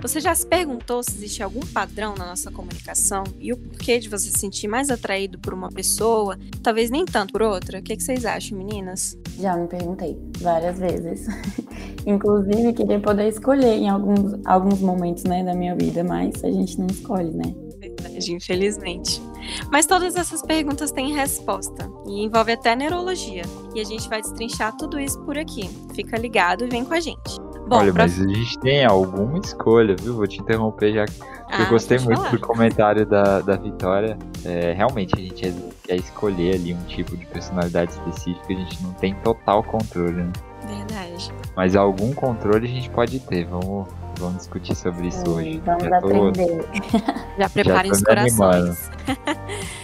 Você já se perguntou se existe algum padrão na nossa comunicação e o porquê de você se sentir mais atraído por uma pessoa, talvez nem tanto por outra? O que, que vocês acham, meninas? Já me perguntei várias vezes. Inclusive, queria poder escolher em alguns, alguns momentos né, da minha vida, mas a gente não escolhe, né? Verdade, infelizmente. Mas todas essas perguntas têm resposta e envolve até neurologia. E a gente vai destrinchar tudo isso por aqui. Fica ligado e vem com a gente. Bom, Olha, pra... mas a gente tem alguma escolha, viu? Vou te interromper já. Ah, eu gostei muito falar. do comentário da, da Vitória. É, realmente, a gente quer escolher ali um tipo de personalidade específica, a gente não tem total controle, né? Verdade. Mas algum controle a gente pode ter. Vamos, vamos discutir sobre isso hoje. Vamos já aprender. Tô... Já preparem os corações.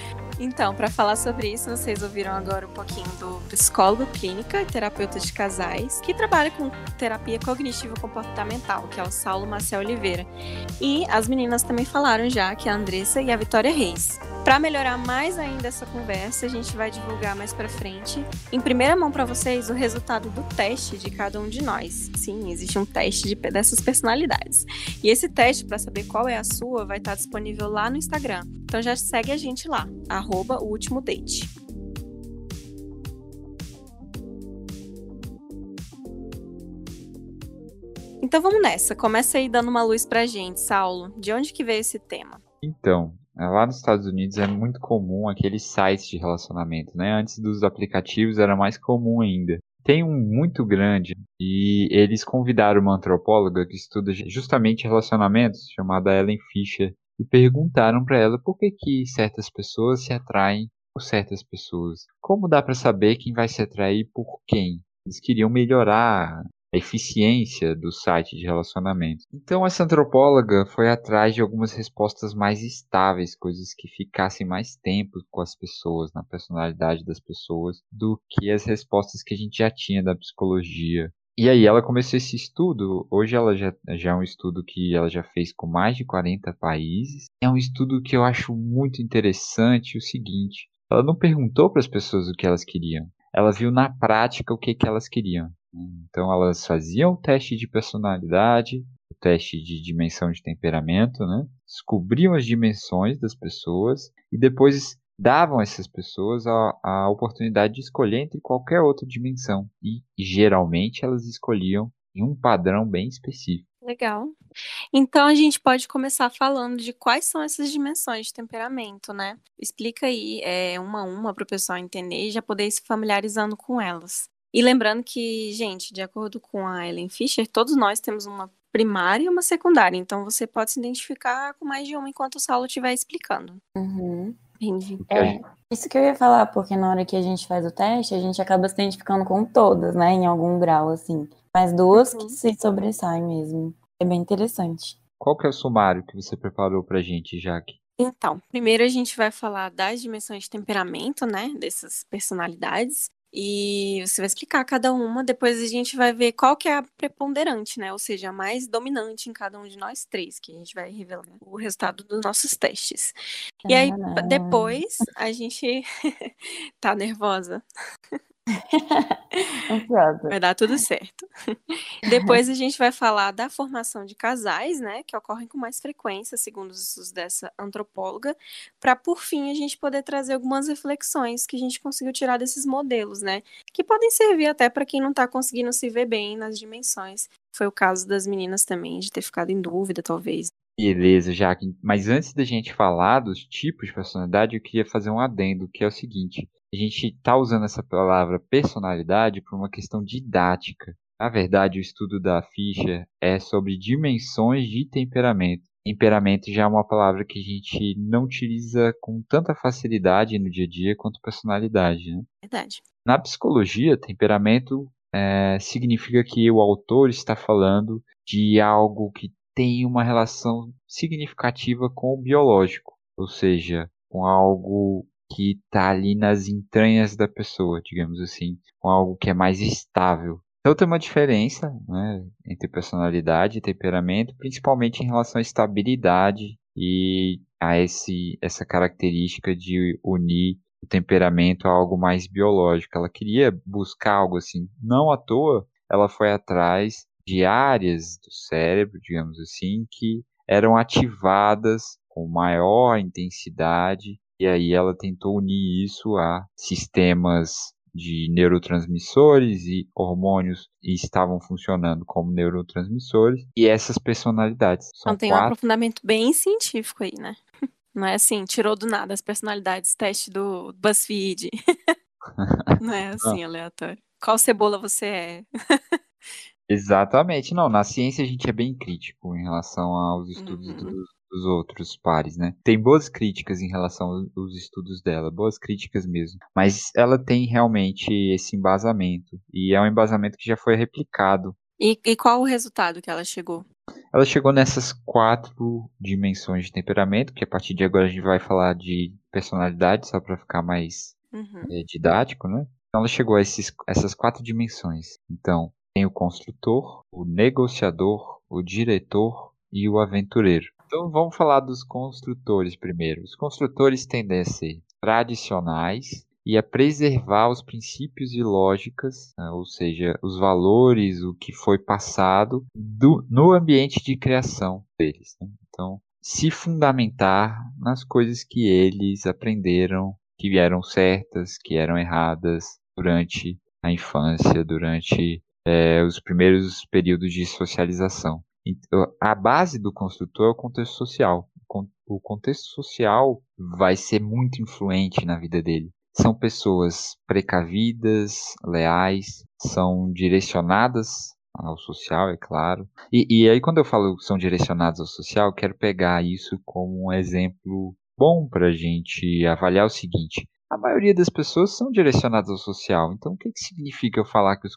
Então, para falar sobre isso, vocês ouviram agora um pouquinho do psicólogo clínica e terapeuta de casais, que trabalha com terapia cognitivo comportamental, que é o Saulo Marcel Oliveira. E as meninas também falaram já, que é a Andressa e a Vitória Reis. Para melhorar mais ainda essa conversa, a gente vai divulgar mais para frente, em primeira mão para vocês, o resultado do teste de cada um de nós. Sim, existe um teste de, dessas personalidades. E esse teste, para saber qual é a sua, vai estar disponível lá no Instagram. Então já segue a gente lá, arroba o último date. Então vamos nessa. Começa aí dando uma luz pra gente, Saulo. De onde que veio esse tema? Então, é, lá nos Estados Unidos é muito comum aqueles sites de relacionamento, né? Antes dos aplicativos era mais comum ainda. Tem um muito grande e eles convidaram uma antropóloga que estuda justamente relacionamentos, chamada Ellen Fisher, e perguntaram para ela por que, que certas pessoas se atraem por certas pessoas. Como dá para saber quem vai se atrair por quem? Eles queriam melhorar a eficiência do site de relacionamento. Então essa antropóloga foi atrás de algumas respostas mais estáveis, coisas que ficassem mais tempo com as pessoas, na personalidade das pessoas, do que as respostas que a gente já tinha da psicologia. E aí ela começou esse estudo, hoje ela já, já é um estudo que ela já fez com mais de 40 países. É um estudo que eu acho muito interessante o seguinte, ela não perguntou para as pessoas o que elas queriam, ela viu na prática o que, que elas queriam. Então elas faziam o teste de personalidade, o teste de dimensão de temperamento, né? descobriam as dimensões das pessoas e depois davam a essas pessoas a, a oportunidade de escolher entre qualquer outra dimensão. E geralmente elas escolhiam em um padrão bem específico. Legal. Então a gente pode começar falando de quais são essas dimensões de temperamento, né? Explica aí é, uma a uma para o pessoal entender e já poder ir se familiarizando com elas. E lembrando que, gente, de acordo com a Ellen Fisher, todos nós temos uma primária e uma secundária. Então você pode se identificar com mais de uma enquanto o Saulo estiver explicando. Uhum. Entendi. É, isso que eu ia falar, porque na hora que a gente faz o teste, a gente acaba se identificando com todas, né? Em algum grau, assim. Mas duas uhum. que se sobressaem mesmo. É bem interessante. Qual que é o sumário que você preparou pra gente, Jaque? Então, primeiro a gente vai falar das dimensões de temperamento, né? Dessas personalidades. E você vai explicar cada uma, depois a gente vai ver qual que é a preponderante, né? Ou seja, a mais dominante em cada um de nós três, que a gente vai revelar o resultado dos nossos testes. E aí, depois, a gente tá nervosa? vai dar tudo certo. Depois a gente vai falar da formação de casais, né, que ocorrem com mais frequência, segundo os estudos dessa antropóloga, para por fim a gente poder trazer algumas reflexões que a gente conseguiu tirar desses modelos, né, que podem servir até para quem não está conseguindo se ver bem nas dimensões. Foi o caso das meninas também, de ter ficado em dúvida, talvez. Beleza, Jaque. Mas antes da gente falar dos tipos de personalidade, eu queria fazer um adendo, que é o seguinte a gente está usando essa palavra personalidade por uma questão didática. Na verdade, o estudo da Fischer é sobre dimensões de temperamento. Temperamento já é uma palavra que a gente não utiliza com tanta facilidade no dia a dia quanto personalidade. Né? Verdade. Na psicologia, temperamento é, significa que o autor está falando de algo que tem uma relação significativa com o biológico, ou seja, com algo que está ali nas entranhas da pessoa, digamos assim, com algo que é mais estável. Então tem uma diferença né, entre personalidade e temperamento, principalmente em relação à estabilidade e a esse, essa característica de unir o temperamento a algo mais biológico. Ela queria buscar algo assim. Não à toa, ela foi atrás de áreas do cérebro, digamos assim, que eram ativadas com maior intensidade, e aí ela tentou unir isso a sistemas de neurotransmissores e hormônios e estavam funcionando como neurotransmissores e essas personalidades. São então tem quatro... um aprofundamento bem científico aí, né? Não é assim, tirou do nada as personalidades, teste do BuzzFeed. Não é assim, Não. aleatório. Qual cebola você é? Exatamente. Não, na ciência a gente é bem crítico em relação aos estudos uhum. dos, dos, outros pares, né? Tem boas críticas em relação aos estudos dela, boas críticas mesmo. Mas ela tem realmente esse embasamento. E é um embasamento que já foi replicado. E, e qual o resultado que ela chegou? Ela chegou nessas quatro dimensões de temperamento, que a partir de agora a gente vai falar de personalidade, só para ficar mais uhum. é, didático, né? Então ela chegou a esses, essas quatro dimensões. Então, tem o construtor, o negociador, o diretor e o aventureiro. Então vamos falar dos construtores primeiro. Os construtores tendem a ser tradicionais e a preservar os princípios e lógicas, né, ou seja, os valores, o que foi passado do, no ambiente de criação deles. Né? Então, se fundamentar nas coisas que eles aprenderam, que eram certas, que eram erradas durante a infância, durante é, os primeiros períodos de socialização. A base do construtor é o contexto social. O contexto social vai ser muito influente na vida dele. São pessoas precavidas, leais, são direcionadas ao social, é claro. E, e aí, quando eu falo que são direcionados ao social, quero pegar isso como um exemplo bom para a gente avaliar o seguinte: a maioria das pessoas são direcionadas ao social. Então, o que, que significa eu falar que os,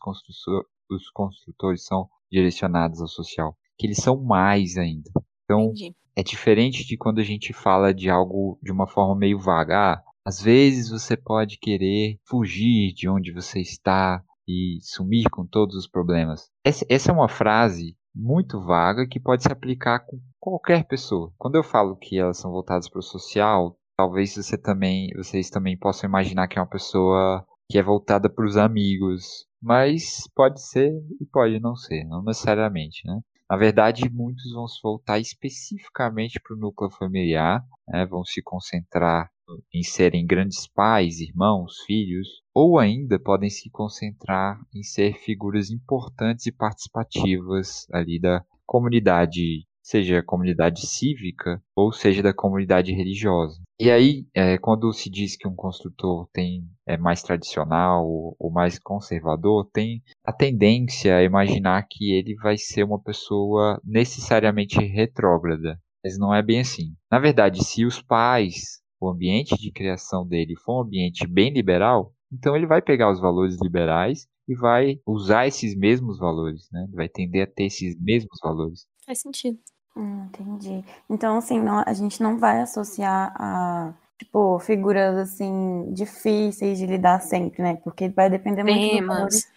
os construtores são direcionados ao social, que eles são mais ainda. Então, Entendi. é diferente de quando a gente fala de algo de uma forma meio vaga. Ah, às vezes você pode querer fugir de onde você está e sumir com todos os problemas. Essa, essa é uma frase muito vaga que pode se aplicar com qualquer pessoa. Quando eu falo que elas são voltadas para o social, talvez você também, vocês também possam imaginar que é uma pessoa que é voltada para os amigos, mas pode ser e pode não ser, não necessariamente, né? Na verdade, muitos vão se voltar especificamente para o núcleo familiar, né? vão se concentrar em serem grandes pais, irmãos, filhos, ou ainda podem se concentrar em ser figuras importantes e participativas ali da comunidade seja a comunidade cívica ou seja da comunidade religiosa. E aí, é, quando se diz que um construtor tem é mais tradicional ou mais conservador, tem a tendência a imaginar que ele vai ser uma pessoa necessariamente retrógrada. Mas não é bem assim. Na verdade, se os pais, o ambiente de criação dele for um ambiente bem liberal, então ele vai pegar os valores liberais e vai usar esses mesmos valores, né? Vai tender a ter esses mesmos valores. Faz sentido. Hum, entendi. Então, assim, não, a gente não vai associar a, tipo, figuras, assim, difíceis de lidar sempre, né? Porque vai depender muito dos valores,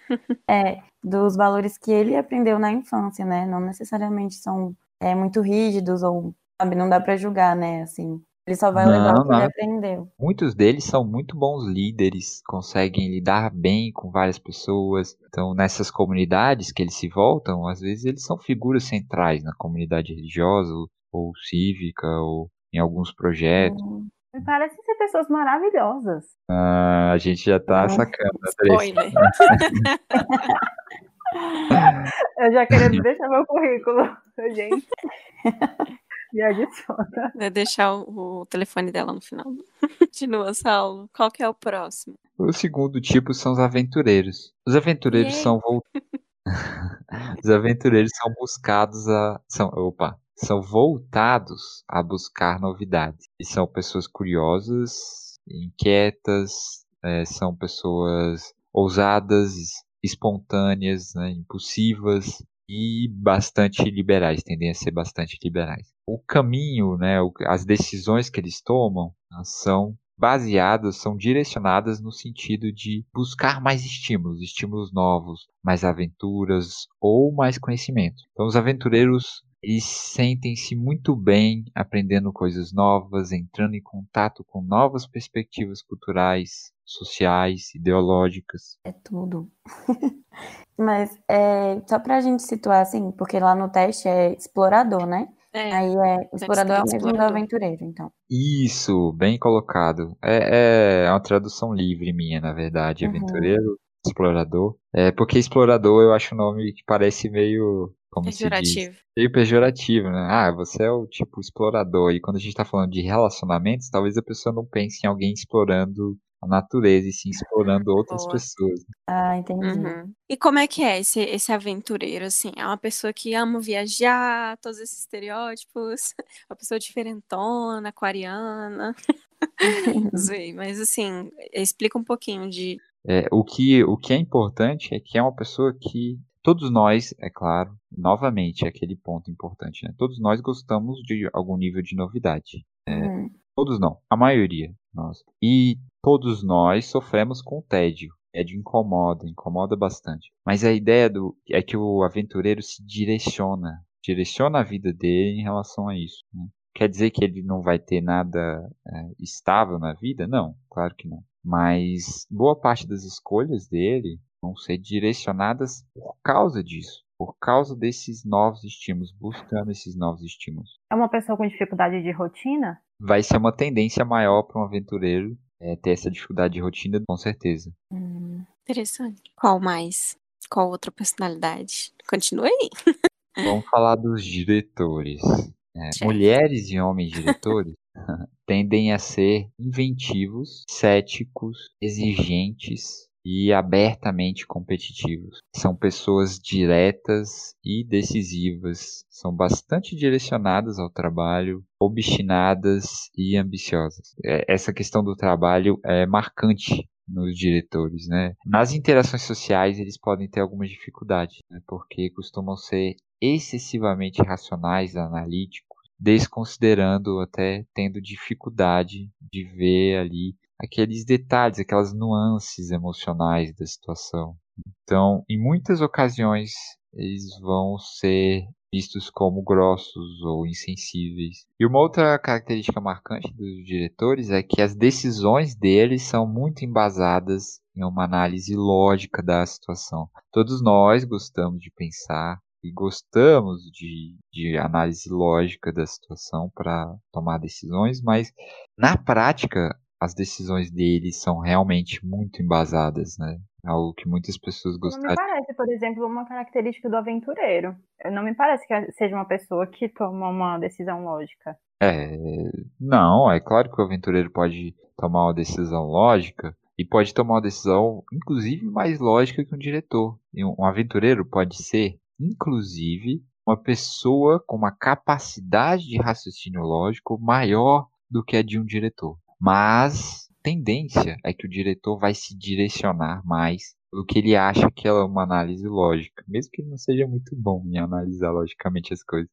é, dos valores que ele aprendeu na infância, né? Não necessariamente são é, muito rígidos ou, sabe, não dá para julgar, né? Assim, ele só vai levar o que ele aprendeu. Muitos deles são muito bons líderes, conseguem lidar bem com várias pessoas. Então, nessas comunidades que eles se voltam, às vezes eles são figuras centrais na comunidade religiosa ou cívica ou em alguns projetos. Hum. Me parecem ser pessoas maravilhosas. Ah, a gente já tá hum. sacando. Spoiler. Eu já querendo deixar meu currículo, gente. Me adiciona. Vai deixar o, o, telefone dela no final. Continua, Saulo. Qual que é o próximo? O segundo tipo são os aventureiros. Os aventureiros são os aventureiros são buscados a são opa são voltados a buscar novidades e são pessoas curiosas inquietas é, são pessoas ousadas espontâneas né, impulsivas e bastante liberais, tendem a ser bastante liberais. O caminho, né, as decisões que eles tomam são baseadas, são direcionadas no sentido de buscar mais estímulos, estímulos novos, mais aventuras ou mais conhecimento. Então, os aventureiros eles sentem-se muito bem aprendendo coisas novas, entrando em contato com novas perspectivas culturais, sociais, ideológicas. É tudo. Mas é, só pra gente situar assim, porque lá no teste é explorador, né? É, Aí é, explorador é o mesmo do aventureiro, então. Isso, bem colocado. É, é uma tradução livre minha, na verdade. Uhum. Aventureiro, explorador. É, porque explorador eu acho um nome que parece meio. Como pejorativo. Se diz? Meio pejorativo, né? Ah, você é o tipo explorador. E quando a gente tá falando de relacionamentos, talvez a pessoa não pense em alguém explorando a natureza e sim explorando outras Boa. pessoas. Ah, entendi. Uhum. E como é que é esse, esse aventureiro, assim? É uma pessoa que ama viajar, todos esses estereótipos, uma pessoa diferentona, aquariana. Sei, mas assim, explica um pouquinho de. É, o, que, o que é importante é que é uma pessoa que todos nós, é claro, novamente, aquele ponto importante, né? Todos nós gostamos de algum nível de novidade. É, uhum. Todos não, a maioria. Nós. E todos nós sofremos com tédio. Tédio incomoda, incomoda bastante. Mas a ideia do, é que o aventureiro se direciona, direciona a vida dele em relação a isso. Né? Quer dizer que ele não vai ter nada é, estável na vida? Não, claro que não. Mas boa parte das escolhas dele vão ser direcionadas por causa disso por causa desses novos estímulos, buscando esses novos estímulos. É uma pessoa com dificuldade de rotina? Vai ser uma tendência maior para um aventureiro é, ter essa dificuldade de rotina, com certeza. Hum, interessante. Qual mais? Qual outra personalidade? Continue aí. Vamos falar dos diretores. É, mulheres e homens diretores tendem a ser inventivos, céticos, exigentes, e abertamente competitivos. São pessoas diretas e decisivas, são bastante direcionadas ao trabalho, obstinadas e ambiciosas. É, essa questão do trabalho é marcante nos diretores, né? Nas interações sociais eles podem ter algumas dificuldades, né? porque costumam ser excessivamente racionais, analíticos, desconsiderando até tendo dificuldade de ver ali aqueles detalhes, aquelas nuances emocionais da situação. Então, em muitas ocasiões, eles vão ser vistos como grossos ou insensíveis. E uma outra característica marcante dos diretores é que as decisões deles são muito embasadas em uma análise lógica da situação. Todos nós gostamos de pensar e gostamos de, de análise lógica da situação para tomar decisões, mas na prática as decisões dele são realmente muito embasadas, né? Algo que muitas pessoas gostariam. Não me parece, por exemplo, uma característica do aventureiro. Não me parece que seja uma pessoa que toma uma decisão lógica. É, não, é claro que o aventureiro pode tomar uma decisão lógica e pode tomar uma decisão, inclusive, mais lógica que um diretor. E um aventureiro pode ser, inclusive, uma pessoa com uma capacidade de raciocínio lógico maior do que a de um diretor. Mas tendência é que o diretor vai se direcionar mais pelo que ele acha que é uma análise lógica, mesmo que ele não seja muito bom em analisar logicamente as coisas.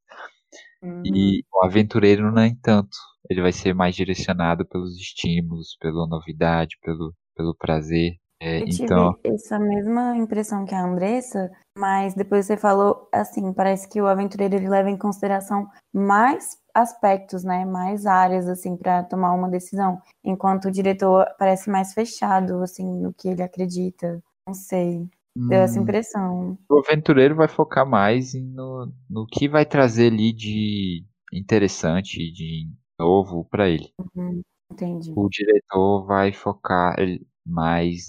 Uhum. E o aventureiro, nem tanto. Ele vai ser mais direcionado pelos estímulos, pela novidade, pelo, pelo prazer. É, eu então... tive essa mesma impressão que a Andressa, mas depois você falou assim, parece que o aventureiro ele leva em consideração mais aspectos, né, mais áreas assim para tomar uma decisão, enquanto o diretor parece mais fechado assim no que ele acredita. Não sei. Deu essa hum. impressão. O aventureiro vai focar mais no, no que vai trazer ali de interessante, de novo para ele. Uhum, entendi. O diretor vai focar mais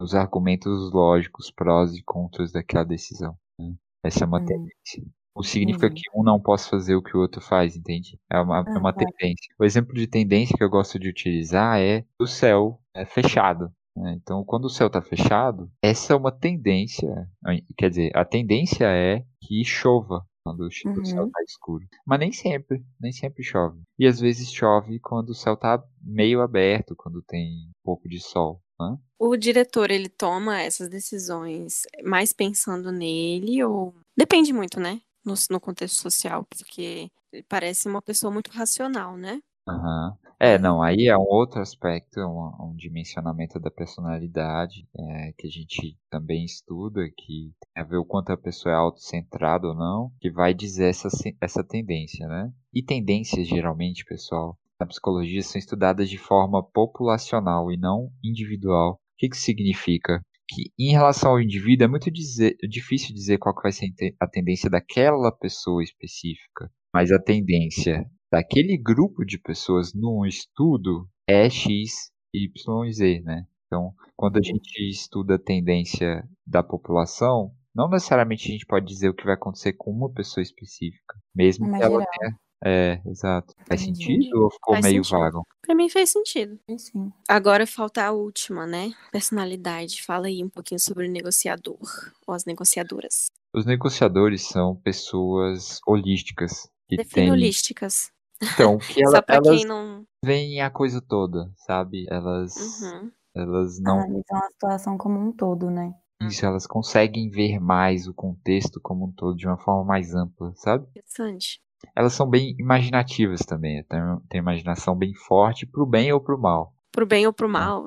nos argumentos lógicos, prós e contras daquela decisão. Né? Essa é uma uhum. tendência. Não significa uhum. que um não possa fazer o que o outro faz, entende? É uma, é uma tendência. O exemplo de tendência que eu gosto de utilizar é o céu é fechado. Né? Então, quando o céu está fechado, essa é uma tendência. Quer dizer, a tendência é que chova quando o céu uhum. escuro. Mas nem sempre, nem sempre chove. E às vezes chove quando o céu está meio aberto, quando tem um pouco de sol. Né? O diretor, ele toma essas decisões mais pensando nele ou... Depende muito, né? no, no contexto social, porque parece uma pessoa muito racional, né? Uhum. É, não, aí é um outro aspecto, um, um dimensionamento da personalidade é, que a gente também estuda, que tem a ver o quanto a pessoa é autocentrada ou não, que vai dizer essa, essa tendência, né? E tendências, geralmente, pessoal, na psicologia são estudadas de forma populacional e não individual. O que, que significa? Que em relação ao indivíduo é muito dizer, difícil dizer qual que vai ser a tendência daquela pessoa específica, mas a tendência daquele grupo de pessoas num estudo é X, Y e Z, né? Então, quando a gente estuda a tendência da população, não necessariamente a gente pode dizer o que vai acontecer com uma pessoa específica, mesmo que ela tenha é, exato. Faz sentido ou ficou faz meio sentido. vago? Pra mim faz sentido. Sim. Agora falta a última, né? Personalidade. Fala aí um pouquinho sobre o negociador ou as negociadoras. Os negociadores são pessoas holísticas. Que Define têm... holísticas. Então, que ela, Só pra elas quem não. Veem a coisa toda, sabe? Elas. Uhum. Elas não. Analisam a situação como um todo, né? Isso, elas conseguem ver mais o contexto como um todo de uma forma mais ampla, sabe? Interessante. Elas são bem imaginativas também, tem, tem imaginação bem forte pro bem ou pro mal. Pro bem ou pro mal.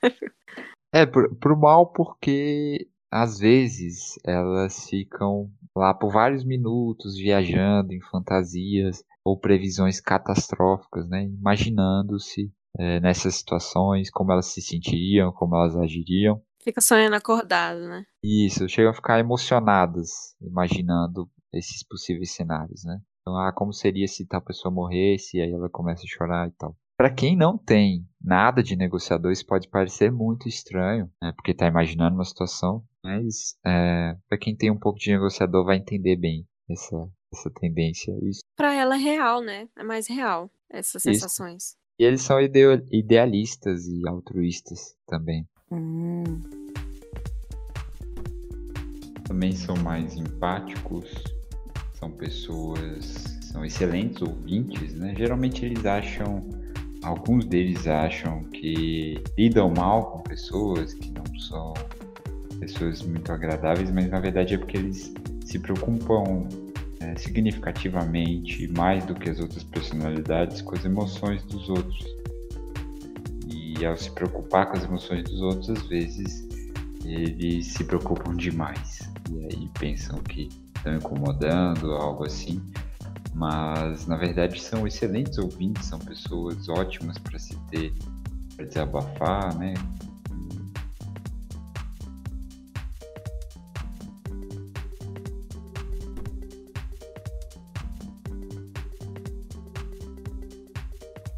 é, pro, pro mal porque às vezes elas ficam lá por vários minutos viajando em fantasias ou previsões catastróficas, né? Imaginando-se é, nessas situações, como elas se sentiriam, como elas agiriam. Fica sonhando acordado, né? Isso, chegam a ficar emocionadas imaginando esses possíveis cenários, né? Então, ah, como seria se tal pessoa morresse, e aí ela começa a chorar e tal. Para quem não tem nada de negociador, isso pode parecer muito estranho, né? Porque está imaginando uma situação, mas é, para quem tem um pouco de negociador vai entender bem essa, essa tendência. Isso. Para ela é real, né? É mais real essas isso. sensações. E eles são idealistas e altruístas também. Hum. Também são mais empáticos, são pessoas, são excelentes ouvintes, né? Geralmente eles acham, alguns deles acham que lidam mal com pessoas que não são pessoas muito agradáveis, mas na verdade é porque eles se preocupam é, significativamente mais do que as outras personalidades com as emoções dos outros. E ao se preocupar com as emoções dos outros, às vezes eles se preocupam demais. E aí pensam que estão incomodando, algo assim. Mas na verdade são excelentes ouvintes, são pessoas ótimas para se ter, para desabafar, né?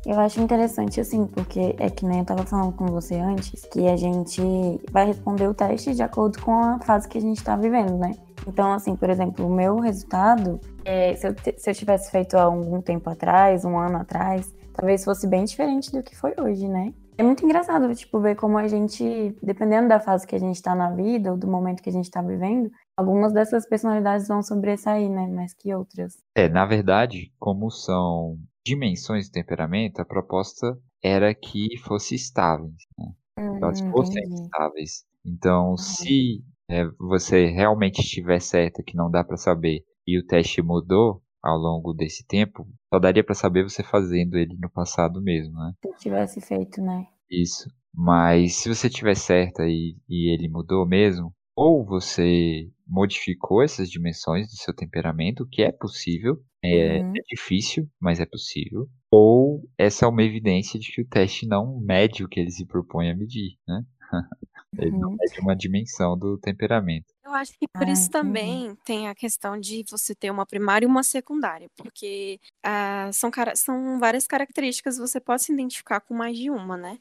Eu acho interessante, assim, porque é que nem eu tava falando com você antes, que a gente vai responder o teste de acordo com a fase que a gente tá vivendo, né? Então, assim, por exemplo, o meu resultado, é, se, eu, se eu tivesse feito há algum tempo atrás, um ano atrás, talvez fosse bem diferente do que foi hoje, né? É muito engraçado, tipo, ver como a gente, dependendo da fase que a gente tá na vida, ou do momento que a gente tá vivendo, algumas dessas personalidades vão sobressair, né? Mais que outras. É, na verdade, como são dimensões do temperamento, a proposta era que fossem estáveis, né? Hum, elas fossem entendi. estáveis. Então, uhum. se é, você realmente estiver certa que não dá para saber e o teste mudou ao longo desse tempo, só daria para saber você fazendo ele no passado mesmo, né? Se tivesse feito, né? Isso. Mas se você tiver certa e, e ele mudou mesmo, ou você modificou essas dimensões do seu temperamento, que é possível, é, uhum. é, difícil, mas é possível, ou essa é uma evidência de que o teste não mede o que ele se propõe a medir, né? Ele não é de uma dimensão do temperamento. Eu acho que por ah, isso também tem a questão de você ter uma primária e uma secundária, porque ah, são, são várias características, você pode se identificar com mais de uma, né?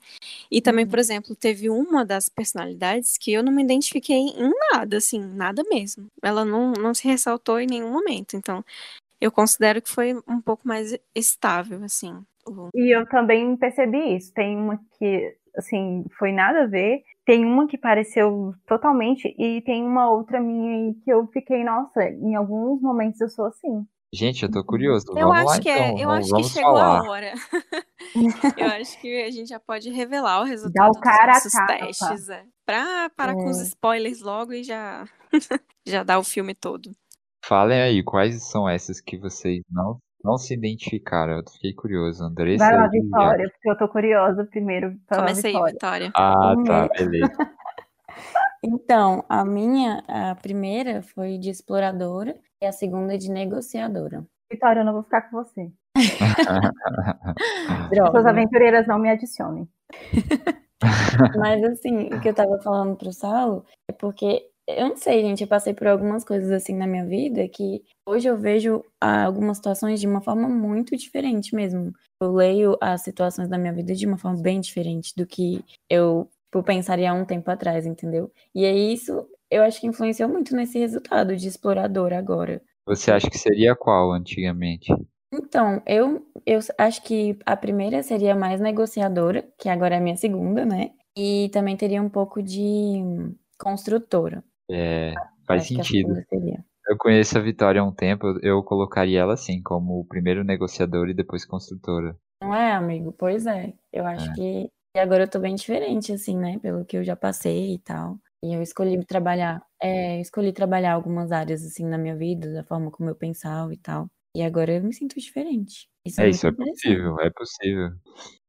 E também, por uhum. exemplo, teve uma das personalidades que eu não me identifiquei em nada, assim, nada mesmo. Ela não, não se ressaltou em nenhum momento, então eu considero que foi um pouco mais estável, assim. E eu também percebi isso. Tem uma que, assim, foi nada a ver, tem uma que pareceu totalmente e tem uma outra minha aí que eu fiquei, nossa, em alguns momentos eu sou assim. Gente, eu tô curioso. Eu vamos acho lá, que é, então. eu vamos, acho que chegou falar. a hora. eu acho que a gente já pode revelar o resultado o cara dos nossos testes. É. Pra parar é. com os é. spoilers logo e já, já dar o filme todo. Falem aí, quais são essas que vocês não não se identificaram. Eu fiquei curioso. Andressa Vai lá, Vitória, porque eu tô curiosa primeiro. Comecei, Vitória. Vitória. Ah, tá, Uhum. beleza. Então, a minha, a primeira foi de exploradora e a segunda de negociadora. Vitória, eu não vou ficar com você. Suas aventureiras não me adicionem. Mas assim, o que eu tava falando pro Saulo é porque eu não sei, gente, eu passei por algumas coisas assim na minha vida que hoje eu vejo ah, algumas situações de uma forma muito diferente mesmo. Eu leio as situações da minha vida de uma forma bem diferente do que eu tipo, pensaria há um tempo atrás, entendeu? E aí isso eu acho que influenciou muito nesse resultado de explorador agora. Você acha que seria qual antigamente? Então, eu, eu acho que a primeira seria mais negociadora, que agora é a minha segunda, né? E também teria um pouco de construtora. É, faz Acho sentido. Eu conheço a Vitória há um tempo, eu- colocaria ela assim, como o primeiro negociador e depois construtora. Não é, amigo? Pois é. Eu acho É. que. E agora eu tô bem diferente, assim, né? Pelo que eu já passei e tal. E eu escolhi trabalhar. É, eu escolhi trabalhar algumas áreas, assim, na minha vida, da forma como eu pensava e tal. E agora eu me sinto diferente. Isso É, é isso é possível, é possível.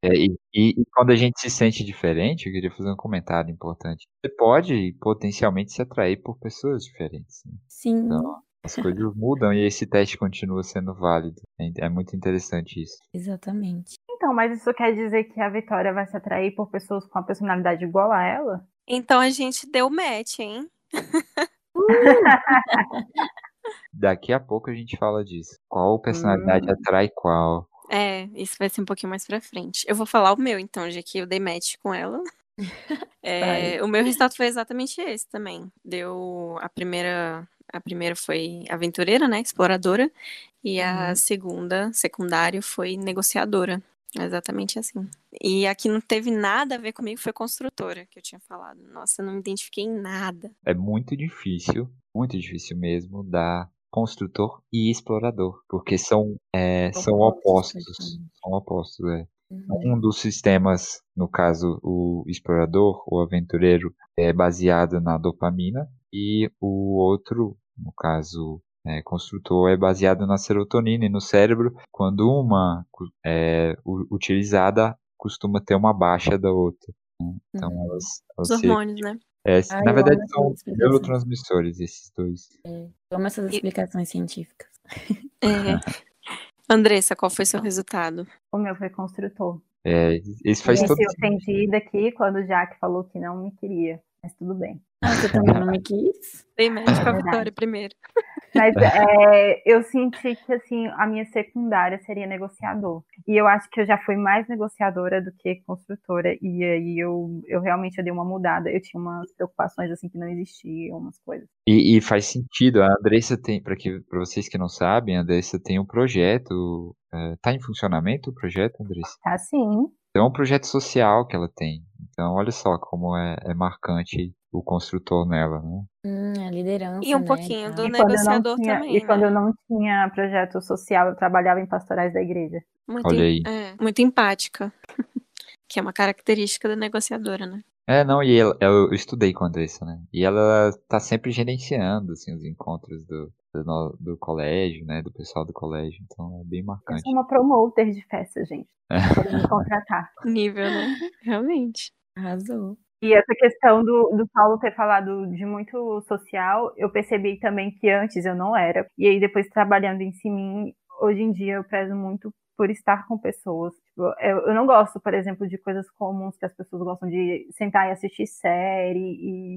É, e, e- e quando a gente se sente diferente, eu queria fazer um comentário importante. Você pode potencialmente se atrair por pessoas diferentes. né? Sim, Então, as coisas mudam e esse teste continua sendo válido. É, é muito interessante isso. exatamente. Então, mas isso quer dizer que a Vitória vai se atrair por pessoas com a personalidade igual a ela? Então a gente deu match, hein? Daqui a pouco a gente fala disso. Qual personalidade Hum. atrai qual? É, isso vai ser um pouquinho mais pra frente. Eu vou falar o meu, então, já que eu dei match com ela. É, o meu resultado foi exatamente esse também. Deu a primeira, a primeira foi aventureira, né, exploradora, e a Uhum. segunda, secundário, foi negociadora. Exatamente assim. E a que não teve nada a ver comigo foi construtora, que eu tinha falado. Nossa, eu não me identifiquei em nada. É muito difícil, muito difícil mesmo, dar construtor e explorador. Porque são, é, são Opostos. São opostos, é. Uhum. Um dos sistemas, no caso o explorador, o aventureiro, é baseado na dopamina e o outro, no caso é, construtor, é baseado na serotonina e no cérebro. Quando uma é utilizada, costuma ter uma baixa da outra. né? Então Uhum. elas, Os elas se- hormônios, né? É, Ai, na eu verdade são neurotransmissores esses dois. Eu amo essas E- explicações científicas. É. Andressa, qual foi seu resultado? O meu foi construtor. É, isso faz me todo senti ofendida aqui quando o Jack falou que não me queria. Mas tudo bem. Ah, você também não me quis? Dei match com a. Vitória primeiro. Mas é, eu senti que assim, a minha secundária seria negociador. E eu acho que eu já fui mais negociadora do que construtora. E aí eu, eu realmente eu dei uma mudada. Eu tinha umas preocupações assim que não existiam, umas coisas. E, e faz sentido, a Andressa tem, para que, para vocês que não sabem, a Andressa tem um projeto, é, tá em funcionamento o projeto, Andressa? Tá sim. Então é um projeto social que ela tem. Então olha só como é, é marcante o construtor nela, né? Hum, a liderança. E um né, pouquinho tal. do E quando, eu não negociador tinha, também. e quando né? eu não tinha projeto social, eu trabalhava em pastorais da igreja. Muito, Olha aí. é, muito empática. que é uma característica da negociadora, né? É, não, e ela- eu, eu estudei com a Andressa, né? E ela tá sempre gerenciando, assim, os encontros do, do, do colégio, né? Do pessoal do colégio. Então é bem Eu marcante. sou uma promoter de festa, gente. Podem me contratar. Nível, né? Realmente. Arrasou. E essa questão do, do Paulo ter falado de muito social, eu percebi também que antes eu não era. E aí, depois trabalhando em mim, hoje em dia eu prezo muito por estar com pessoas. Tipo, eu, eu não gosto, por exemplo, de coisas comuns que as pessoas gostam de sentar e assistir série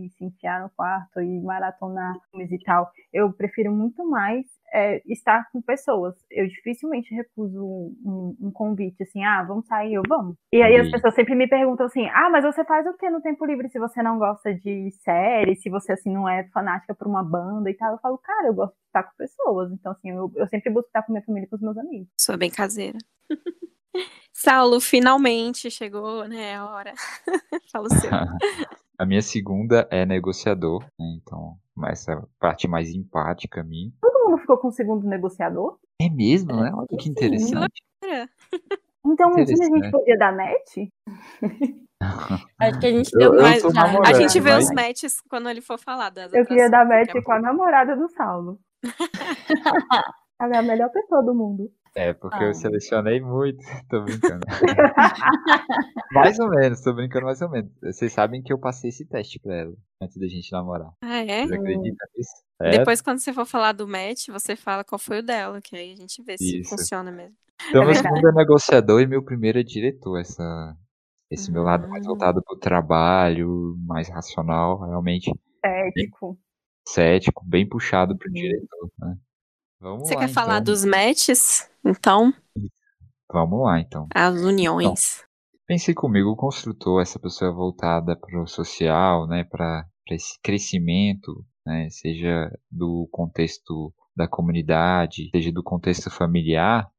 e se enfiar no quarto e maratonar filmes e tal. Eu prefiro muito mais é, estar com pessoas. Eu dificilmente recuso um, um convite assim, ah, vamos sair, eu vamos. E aí as E- pessoas sempre me perguntam assim, ah, mas você faz o que no tempo livre se você não gosta de série, se você assim não é fanática por uma banda e tal? Eu falo, cara, eu gosto de estar com pessoas. Então, assim, eu, eu sempre busco estar com minha família e com os meus amigos. Sou bem caseira. Saulo, finalmente chegou, né? A hora. Fala o seu. A minha segunda é negociador, né? Então, essa parte mais empática a mim. Todo mundo ficou com o segundo negociador? É mesmo, né? Olha que interessante. Então, um dia a gente podia dar match? Acho que a gente Eu- deu eu mais namorando, A É, gente vê mas- os matches quando ele for falar das Eu queria dar match com a namorada do Saulo. Ela é a melhor pessoa do mundo. É, porque ah. eu selecionei muito. Tô brincando. mais ou menos, tô brincando mais ou menos. Vocês sabem que eu passei esse teste pra ela antes da gente namorar. Ah, é? Você acredita nisso? É. Depois, quando você for falar do match, você fala qual foi o dela, que aí a gente vê se Isso. funciona mesmo. Então, é meu segundo é negociador e meu primeiro é diretor. Essa, esse uhum. meu lado mais hum. voltado pro trabalho, mais racional, realmente. Cético. Bem, cético, bem puxado pro uhum. diretor, né? Vamos Você lá, quer então. falar dos matches, então? Vamos lá, então. As uniões. Então, pense comigo, o construtor, essa pessoa voltada para o social, né, para esse crescimento, né, seja do contexto da comunidade, seja do contexto familiar,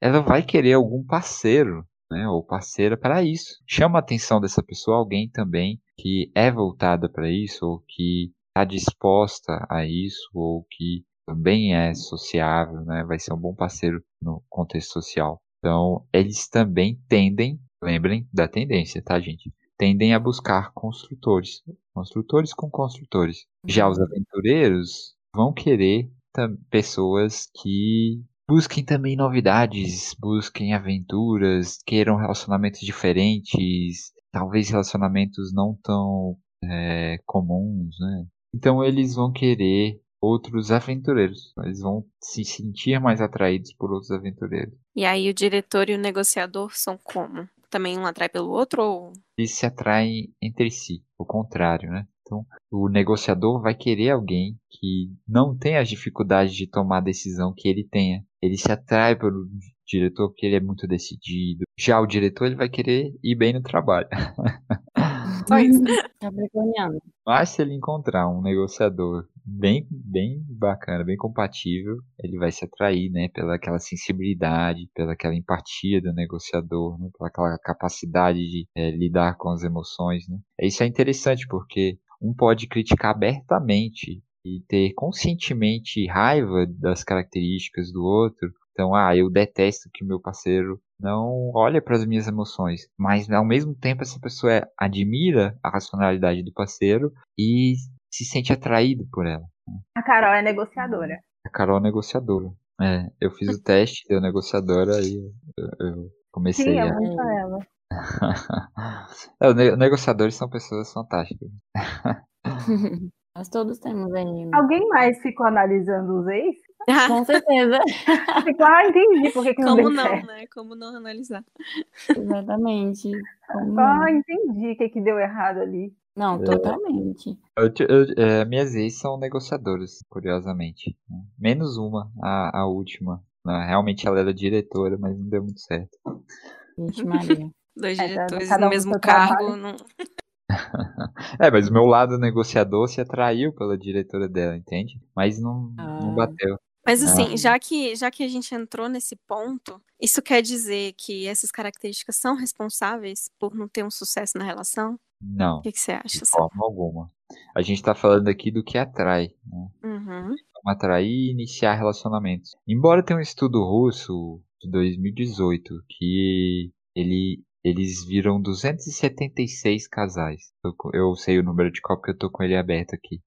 ela vai querer algum parceiro, né, ou parceira para isso. Chama a atenção dessa pessoa alguém também que é voltada para isso, ou que está disposta a isso, ou que também é sociável, né? Vai ser um bom parceiro no contexto social. Então, eles também tendem, lembrem da tendência, tá, gente? Tendem a buscar construtores, construtores com construtores. Já os aventureiros vão querer pessoas que busquem também novidades, busquem aventuras, queiram relacionamentos diferentes, talvez relacionamentos não tão é, comuns, né? Então eles vão querer outros aventureiros. Eles vão se sentir mais atraídos por outros aventureiros. E aí o diretor e o negociador são como? Também um atrai pelo outro ou? Eles se atraem entre si, o contrário, né? Então, o negociador vai querer alguém que não tenha as dificuldades de tomar a decisão que ele tenha. Ele se atrai pelo diretor porque ele é muito decidido. Já o diretor ele vai querer ir bem no trabalho. Só isso. Capricorniano. Mas se ele encontrar um negociador bem, bem bacana, bem compatível, ele vai se atrair, né, pela aquela sensibilidade, pela aquela empatia do negociador, né, pela aquela capacidade de é, lidar com as emoções, né. Isso é interessante porque um pode criticar abertamente e ter conscientemente raiva das características do outro. Então, ah, eu detesto que meu parceiro não olha para as minhas emoções, mas ao mesmo tempo essa pessoa admira a racionalidade do parceiro e se sente atraído por ela. A Carol é negociadora. A Carol é negociadora. É, eu fiz o teste, deu negociadora e eu, eu comecei Sim, a. Sim, muito ela. é, negociadores são pessoas fantásticas. Nós todos temos aí. Né? Alguém mais ficou analisando os ex? Com certeza. Ficou, ah, entendi por que, que não Como não, certo. né? Como não analisar. Exatamente. Como ah, não. entendi o que, que deu errado ali. Não, é. totalmente. Eu, eu, é, minhas ex são negociadoras, curiosamente. Menos uma, a, a última. Né? Realmente ela era diretora, mas não deu muito certo. Vixe, Maria. Dois é, diretores no mesmo cargo. Não... é, mas o meu lado negociador se atraiu pela diretora dela, entende? Mas não, ah. não bateu. Mas assim, ah. já que, já que a gente entrou nesse ponto, isso quer dizer que essas características são responsáveis por não ter um sucesso na relação? Não. O que, que você acha? De forma alguma. A gente está falando aqui do que atrai. Né? Uhum. Atrair e iniciar relacionamentos. Embora tenha um estudo russo de 2018 que ele eles viram 276 casais. Eu, eu sei o número de qual porque eu tô com ele aberto aqui.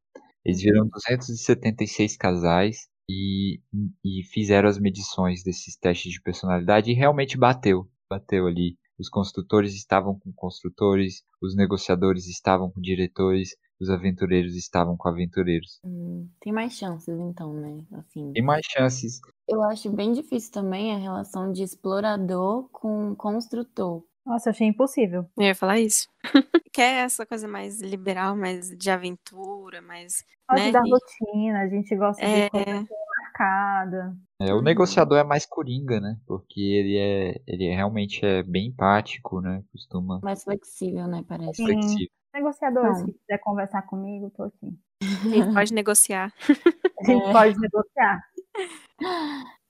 Eles viram 276 casais e, e fizeram as medições desses testes de personalidade e realmente bateu. Bateu ali. Os construtores estavam com construtores, os negociadores estavam com diretores, os aventureiros estavam com aventureiros. Hum, tem mais chances, então, né? Assim. Tem mais chances. Eu acho bem difícil também a relação de explorador com construtor. Nossa, achei impossível. Eu ia falar isso. Quer essa coisa mais liberal, mais de aventura, mais. Gosta né? da rotina, a gente gosta é... de marcada. É, o negociador é mais coringa, né? Porque ele é, ele realmente é bem empático, né? Costuma. Mais flexível, né? Parece. Sim. Flexível. Negociador, Não. se quiser conversar comigo, tô aqui. A gente pode negociar. A gente é. pode negociar.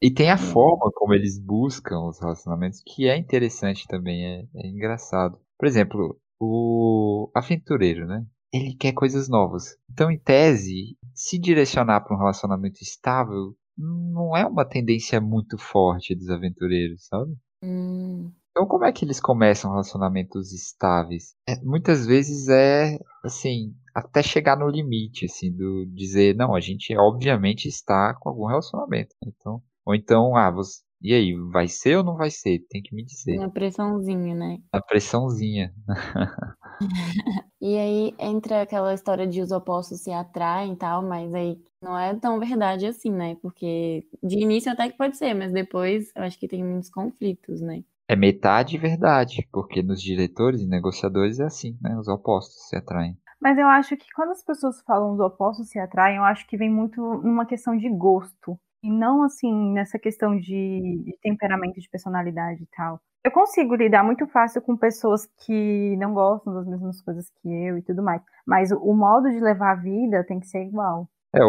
E tem a forma como eles buscam os relacionamentos, que é interessante também, é, é engraçado. Por exemplo, o aventureiro, né? Ele quer coisas novas. Então, em tese, se direcionar para um relacionamento estável não é uma tendência muito forte dos aventureiros, sabe? Hum. Então, como é que eles começam relacionamentos estáveis? É, muitas vezes é, assim, até chegar no limite, assim, do dizer, não, a gente obviamente está com algum relacionamento. Então, ou então, ah, você, E aí, vai ser ou não vai ser? Tem que me dizer. Uma pressãozinha, né? A pressãozinha. e aí entra aquela história de os opostos se atraem e tal, mas aí não é tão verdade assim, né? Porque de início até que pode ser, mas depois eu acho que tem muitos conflitos, né? É metade verdade, porque nos diretores e negociadores é assim, né? Os opostos se atraem. Mas eu acho que quando as pessoas falam os opostos se atraem, eu acho que vem muito numa questão de gosto. E não assim, nessa questão de, de temperamento, de personalidade e tal. Eu consigo lidar muito fácil com pessoas que não gostam das mesmas coisas que eu e tudo mais. Mas o, o modo de levar a vida tem que ser igual. É,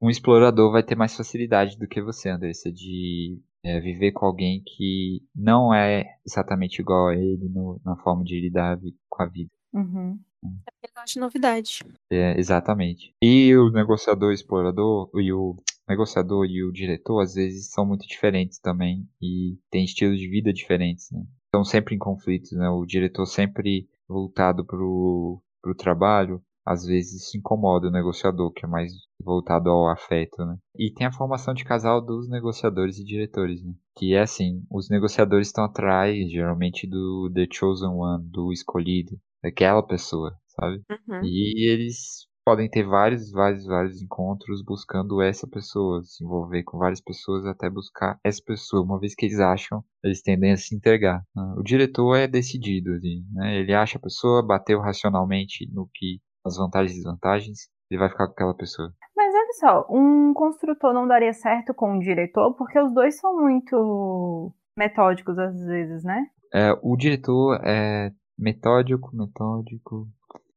um explorador vai ter mais facilidade do que você, Andressa, de é, viver com alguém que não é exatamente igual a ele no, na forma de lidar com a vida. Uhum. É gosta de novidade. É, exatamente. E o negociador explorador e o negociador e o diretor às vezes são muito diferentes também e têm estilos de vida diferentes, né? Estão sempre em conflitos, né? O diretor sempre voltado pro, pro trabalho, às vezes se incomoda o negociador, que é mais voltado ao afeto, né? E tem a formação de casal dos negociadores e diretores, né? Que é assim, os negociadores estão atrás, geralmente, do The Chosen One, do escolhido, daquela pessoa, sabe? Uhum. E eles podem ter vários, vários, vários encontros buscando essa pessoa, se envolver com várias pessoas até buscar essa pessoa. Uma vez que eles acham, eles tendem a se entregar. Né? O diretor é decidido, assim, né? Ele acha a pessoa, bateu racionalmente no que as vantagens e desvantagens, ele vai ficar com aquela pessoa. Mas olha só, um construtor não daria certo com um diretor, porque os dois são muito metódicos às vezes, né? É, o diretor é metódico, metódico,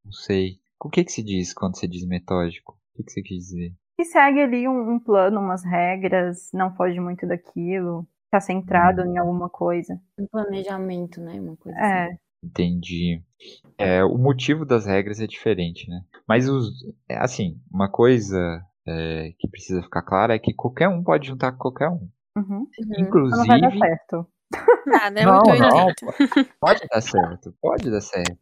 não sei. O que que se diz quando se diz metódico? O que, que você quis dizer? Que segue ali um, um plano, umas regras, não foge muito daquilo, tá centrado hum. em alguma coisa. Um planejamento, né? Uma coisa é. assim. Entendi. É, o motivo das regras é diferente, né? Mas os, é, assim, uma coisa é, que precisa ficar clara é que qualquer um pode juntar com qualquer um. Uhum. Inclusive. Não vai dar certo. Nada, é não, muito não, pode dar certo, pode dar certo.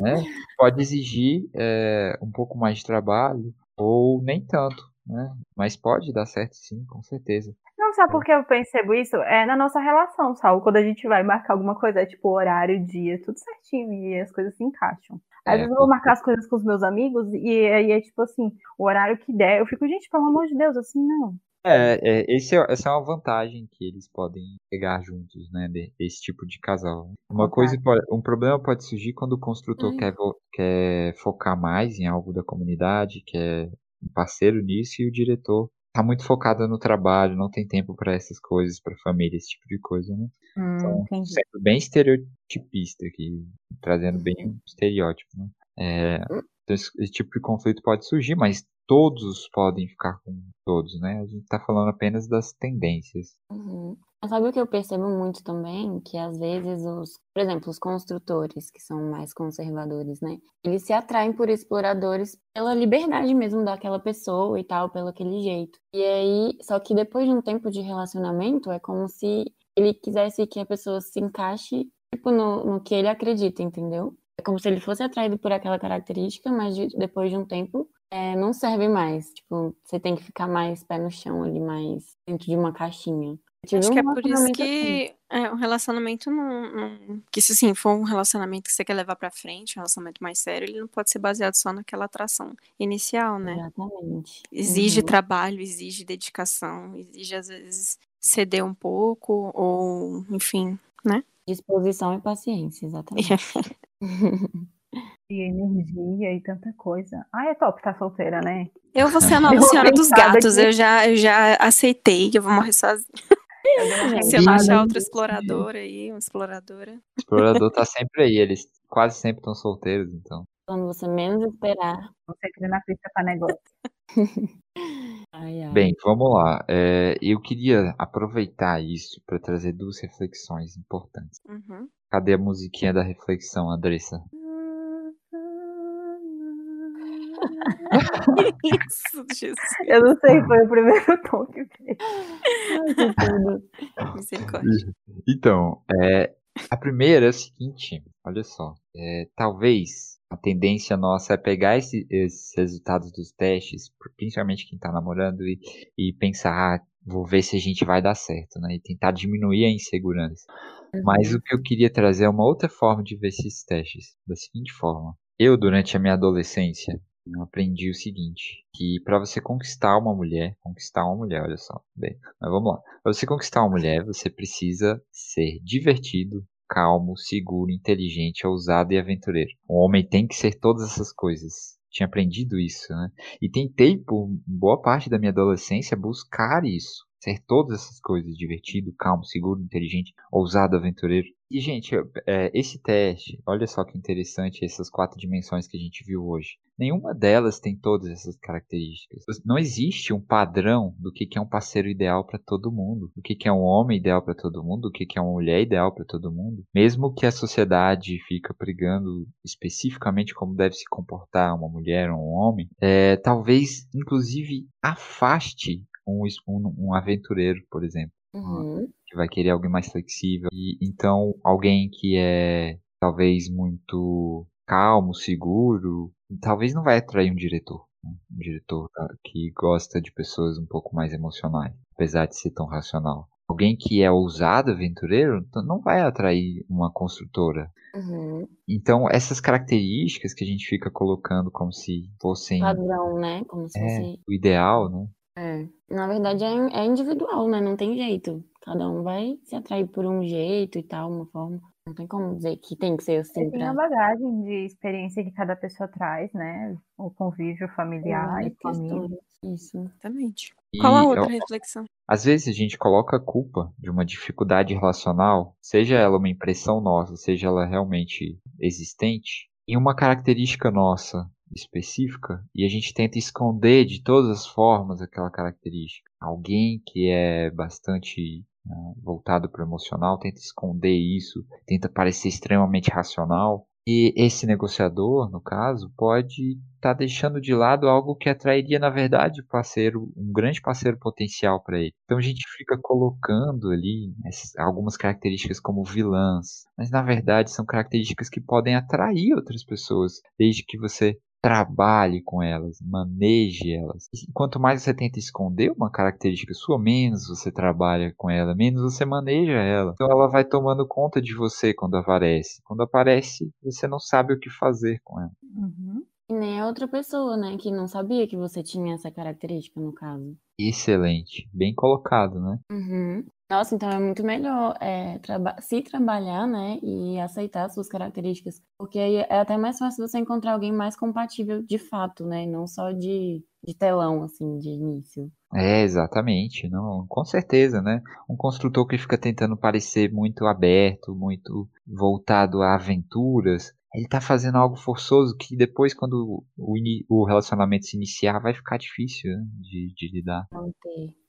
Né? Pode exigir é, um pouco mais de trabalho ou nem tanto, né? Mas pode dar certo sim, com certeza. Não, sabe por que eu percebo isso? É na nossa relação, sabe? Quando a gente vai marcar alguma coisa, é tipo horário, dia, tudo certinho e as coisas se encaixam. Às é, vezes eu vou marcar as coisas com os meus amigos e aí é tipo assim, o horário que der, eu fico, gente, pelo amor de Deus, assim, não. É, é, esse é, essa é uma vantagem que eles podem pegar juntos, né? Desse tipo de casal. Uma coisa pode, um problema pode surgir quando o construtor hum. quer, quer focar mais em algo da comunidade, quer um parceiro nisso, e o diretor tá muito focado no trabalho, não tem tempo para essas coisas, para família, esse tipo de coisa, né? Hum, então, sendo bem estereotipista aqui, trazendo bem um estereótipo, né? É, hum. então esse, esse tipo de conflito pode surgir, mas todos podem ficar com todos, né? A gente está falando apenas das tendências. Uhum. Sabe o que eu percebo muito também? Que às vezes os, por exemplo, os construtores, que são mais conservadores, né? Eles se atraem por exploradores pela liberdade mesmo daquela pessoa e tal, pelo aquele jeito. E aí, só que depois de um tempo de relacionamento, é como se ele quisesse que a pessoa se encaixe, tipo, no, no que ele acredita, entendeu? É como se ele fosse atraído por aquela característica, mas de, depois de um tempo é, não serve mais. Tipo, você tem que ficar mais pé no chão ali, mais dentro de uma caixinha. Acho que é por isso que assim. é, um relacionamento não, não, Que se assim, for um relacionamento que você quer levar pra frente, um relacionamento mais sério, ele não pode ser baseado só naquela atração inicial, né? Exatamente. Exige uhum. trabalho, exige dedicação, exige às vezes ceder um pouco, ou enfim, né? Disposição e paciência, exatamente. e energia e tanta coisa. Ah, é top estar solteira, né? Eu vou ser a nova senhora dos gatos. Eu já, eu já aceitei que eu vou morrer sozinha. Se eu não achar outra exploradora aí, uma exploradora. O explorador tá sempre aí, eles quase sempre estão solteiros, então. Quando você menos esperar. Você quer na pista para negócio. ai, ai. Bem, vamos lá. É, eu queria aproveitar isso para trazer duas reflexões importantes. Uhum. Cadê a musiquinha da reflexão, Andressa? Isso, Jesus. Eu não sei, foi o primeiro tom que veio. Misericórdia. Então, é, a primeira é o seguinte, olha só. É, talvez a tendência nossa é pegar esse, esses resultados dos testes, principalmente quem está namorando, e, e pensar, ah, vou ver se a gente vai dar certo, né? E tentar diminuir a insegurança. Uhum. Mas o que eu queria trazer é uma outra forma de ver esses testes, da seguinte forma. Eu, durante a minha adolescência, eu aprendi o seguinte, que para você conquistar uma mulher, conquistar uma mulher, olha só, bem, mas vamos lá. Para você conquistar uma mulher, você precisa ser divertido, calmo, seguro, inteligente, ousado e aventureiro. O homem tem que ser todas essas coisas. Tinha aprendido isso, né? E tentei por boa parte da minha adolescência buscar isso ser todas essas coisas, divertido, calmo, seguro, inteligente, ousado, aventureiro. E, gente, é, esse teste, olha só que interessante essas quatro dimensões que a gente viu hoje. Nenhuma delas tem todas essas características. Não existe um padrão do que é um parceiro ideal para todo mundo, do que é um homem ideal para todo mundo, do que é uma mulher ideal para todo mundo. Mesmo que a sociedade fica pregando especificamente como deve se comportar uma mulher ou um homem, é, talvez, inclusive, afaste um, um, um aventureiro, por exemplo. Uhum. Vai querer alguém mais flexível. E então, alguém que é talvez muito calmo, seguro, talvez não vai atrair um diretor. Né? Um diretor tá, que gosta de pessoas um pouco mais emocionais, apesar de ser tão racional. Alguém que é ousado, aventureiro, não vai atrair uma construtora. Uhum. Então, essas características que a gente fica colocando como se fossem. Padrão, né? Como se é, fosse. O ideal, né? É, na verdade é, é individual, né? Não tem jeito. Cada um vai se atrair por um jeito e tal, uma forma. Não tem como dizer que tem que ser assim. Tem pra... a bagagem de experiência que cada pessoa traz, né? O convívio familiar é, e família. Isso. Exatamente. E, Qual a outra reflexão? Às vezes a gente coloca a culpa de uma dificuldade relacional, seja ela uma impressão nossa, seja ela realmente existente, em uma característica nossa específica e a gente tenta esconder de todas as formas aquela característica. Alguém que é bastante uh, voltado para o emocional tenta esconder isso, tenta parecer extremamente racional. E esse negociador, no caso, pode estar tá deixando de lado algo que atrairia, na verdade, parceiro, um grande parceiro potencial para ele. Então a gente fica colocando ali essas, algumas características como vilãs, mas na verdade são características que podem atrair outras pessoas, desde que você trabalhe com elas, maneje elas. E quanto mais você tenta esconder uma característica sua, menos você trabalha com ela, menos você maneja ela. Então ela vai tomando conta de você quando aparece. Quando aparece, você não sabe o que fazer com ela. Uhum. E nem a outra pessoa, né, que não sabia que você tinha essa característica no caso. Excelente, bem colocado, né? Uhum. Nossa, então é muito melhor é, traba se trabalhar, né, e aceitar suas características, porque aí é até mais fácil você encontrar alguém mais compatível de fato, né, não só de, de telão, assim, de início. É, exatamente, não, com certeza, né? Um construtor que fica tentando parecer muito aberto, muito voltado a aventuras, ele tá fazendo algo forçoso que depois, quando o, o relacionamento se iniciar, vai ficar difícil né, de, de, lidar.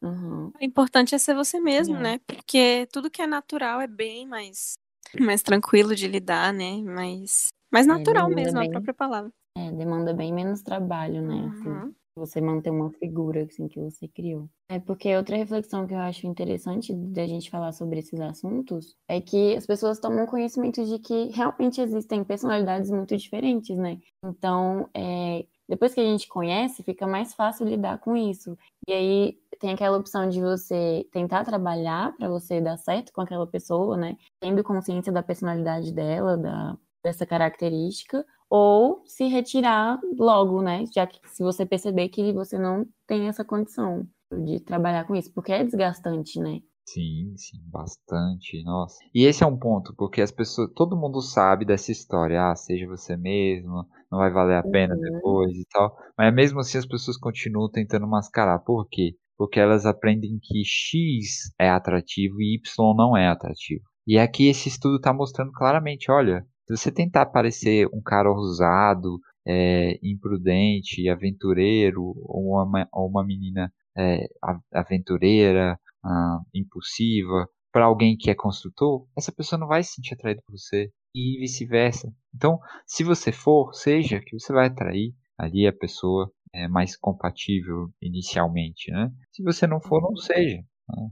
Uhum. O importante é ser você mesmo, é. né? Porque tudo que é natural é bem mais, mais tranquilo de lidar, né? Mais, mais é, natural é, mesmo, bem, a própria palavra. É, demanda bem menos trabalho, né? Uhum. Assim você manter uma figura assim que você criou. É porque outra reflexão que eu acho interessante da gente falar sobre esses assuntos é que as pessoas tomam conhecimento de que realmente existem personalidades muito diferentes, né? Então, é, depois que a gente conhece, fica mais fácil lidar com isso. E aí tem aquela opção de você tentar trabalhar para você dar certo com aquela pessoa, né? Tendo consciência da personalidade dela, da, dessa característica, ou se retirar logo, né? Já que se você perceber que você não tem essa condição de trabalhar com isso, porque é desgastante, né? Sim, sim, bastante, nossa. E esse é um ponto, porque as pessoas, todo mundo sabe dessa história, ah, seja você mesmo, não vai valer a pena uhum. depois e tal. Mas mesmo assim as pessoas continuam tentando mascarar. Por quê? Porque elas aprendem que X é atrativo e Y não é atrativo. E aqui esse estudo está mostrando claramente, olha, se você tentar parecer um cara ousado, é, imprudente, aventureiro, ou uma, ou uma menina é, aventureira, ah, impulsiva, para alguém que é construtor, essa pessoa não vai se sentir atraída por você e vice-versa. Então, se você for, seja que você vai atrair ali a pessoa é, mais compatível inicialmente, né? Se você não for, não seja. Né?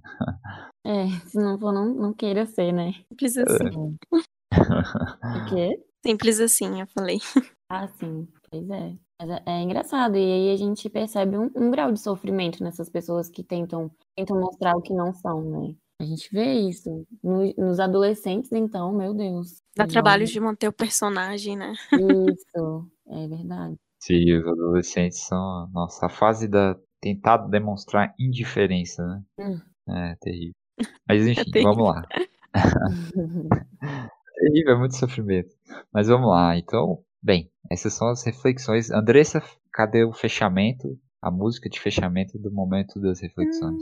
É, se não for, não, não queira ser, né? Precisa é. assim. O quê? Simples assim, eu falei. Ah, sim. Pois é. É, é, engraçado, e aí a gente percebe um, um, grau de sofrimento nessas pessoas que tentam, tentam mostrar o que não são, né? A gente vê isso. No, nos adolescentes, então, meu Deus. Dá trabalho de manter o personagem, né? Isso, é verdade. Sim, os adolescentes são, nossa, a fase da tentar demonstrar indiferença, né? Hum. É terrível. Mas enfim, é vamos lá. Terrível, é muito sofrimento. Mas vamos lá, então, bem, essas são as reflexões. Andressa, cadê o fechamento? A música de fechamento do momento das reflexões.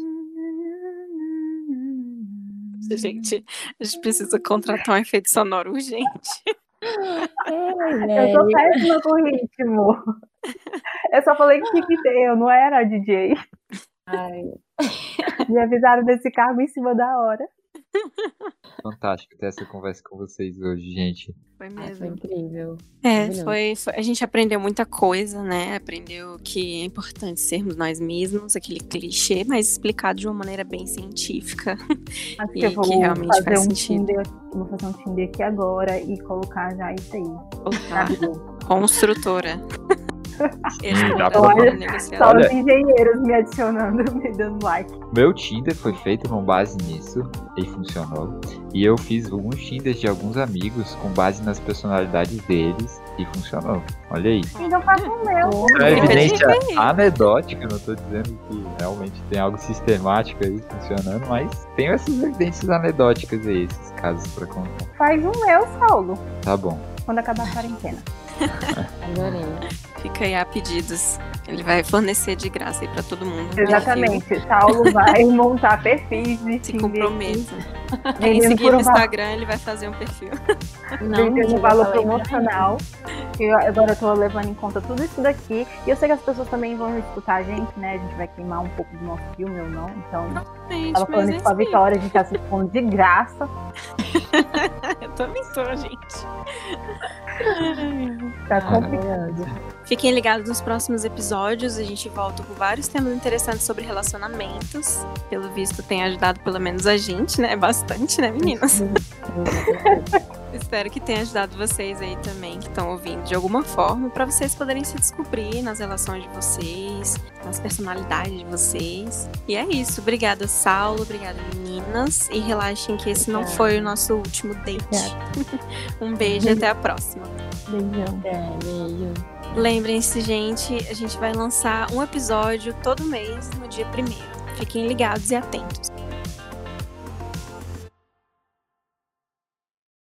Gente, a gente precisa contratar um efeito sonoro urgente. eu tô péssima com ritmo. Eu só falei que que ter, eu não era DJ. Ai. Me avisaram desse cargo em cima da hora. Fantástico ter essa conversa com vocês hoje, gente. Foi mesmo. foi incrível. É, foi, foi, A gente aprendeu muita coisa, né? Aprendeu que é importante sermos nós mesmos, aquele clichê, mas explicado de uma maneira bem científica. Acho que eu vou que realmente fazer faz um sentido. Tinder, vou fazer um Tinder aqui agora e colocar já isso aí. Opa. Construtora. Sim, dá pra... Olha, só os engenheiros me adicionando, me dando like. Meu Tinder foi feito com base nisso e funcionou. E eu fiz alguns Tinders de alguns amigos com base nas personalidades deles e funcionou. Olha aí. Então faça o meu. É evidência anedótica, não tô dizendo que realmente tem algo sistemático aí funcionando, mas tem essas evidências anedóticas aí, esses casos pra contar. Faz o meu, Saulo. Tá bom. Quando acabar a quarentena. Adorei. Fica aí a pedidos. Ele vai fornecer de graça aí pra todo mundo. Exatamente. Perfil. Saulo vai montar perfis de Se comprometa. Em seguir no Instagram, ele vai fazer um perfil. Não, tem um valor promocional. Eu, agora eu tô levando em conta tudo isso daqui. E eu sei que as pessoas também vão escutar a gente, né? A gente vai queimar um pouco do nosso filme ou não. Então, Exatamente, tava falando isso com a Vitória, a gente tá se expondo de graça. eu também tô, gente. Tá complicado. Fiquem ligados nos próximos episódios. A gente volta com vários temas interessantes sobre relacionamentos. Pelo visto, tem ajudado pelo menos a gente, né? Bastante, né, meninas? Espero que tenha ajudado vocês aí também, que estão ouvindo de alguma forma, para vocês poderem se descobrir nas relações de vocês, nas personalidades de vocês. E é isso. Obrigada, Saulo. Obrigada, meninas. E relaxem que esse não foi o nosso último date. um beijo e até a próxima. Beijão. É, beijo. Lembrem-se, gente, a gente vai lançar um episódio todo mês no dia primeiro. Fiquem ligados e atentos.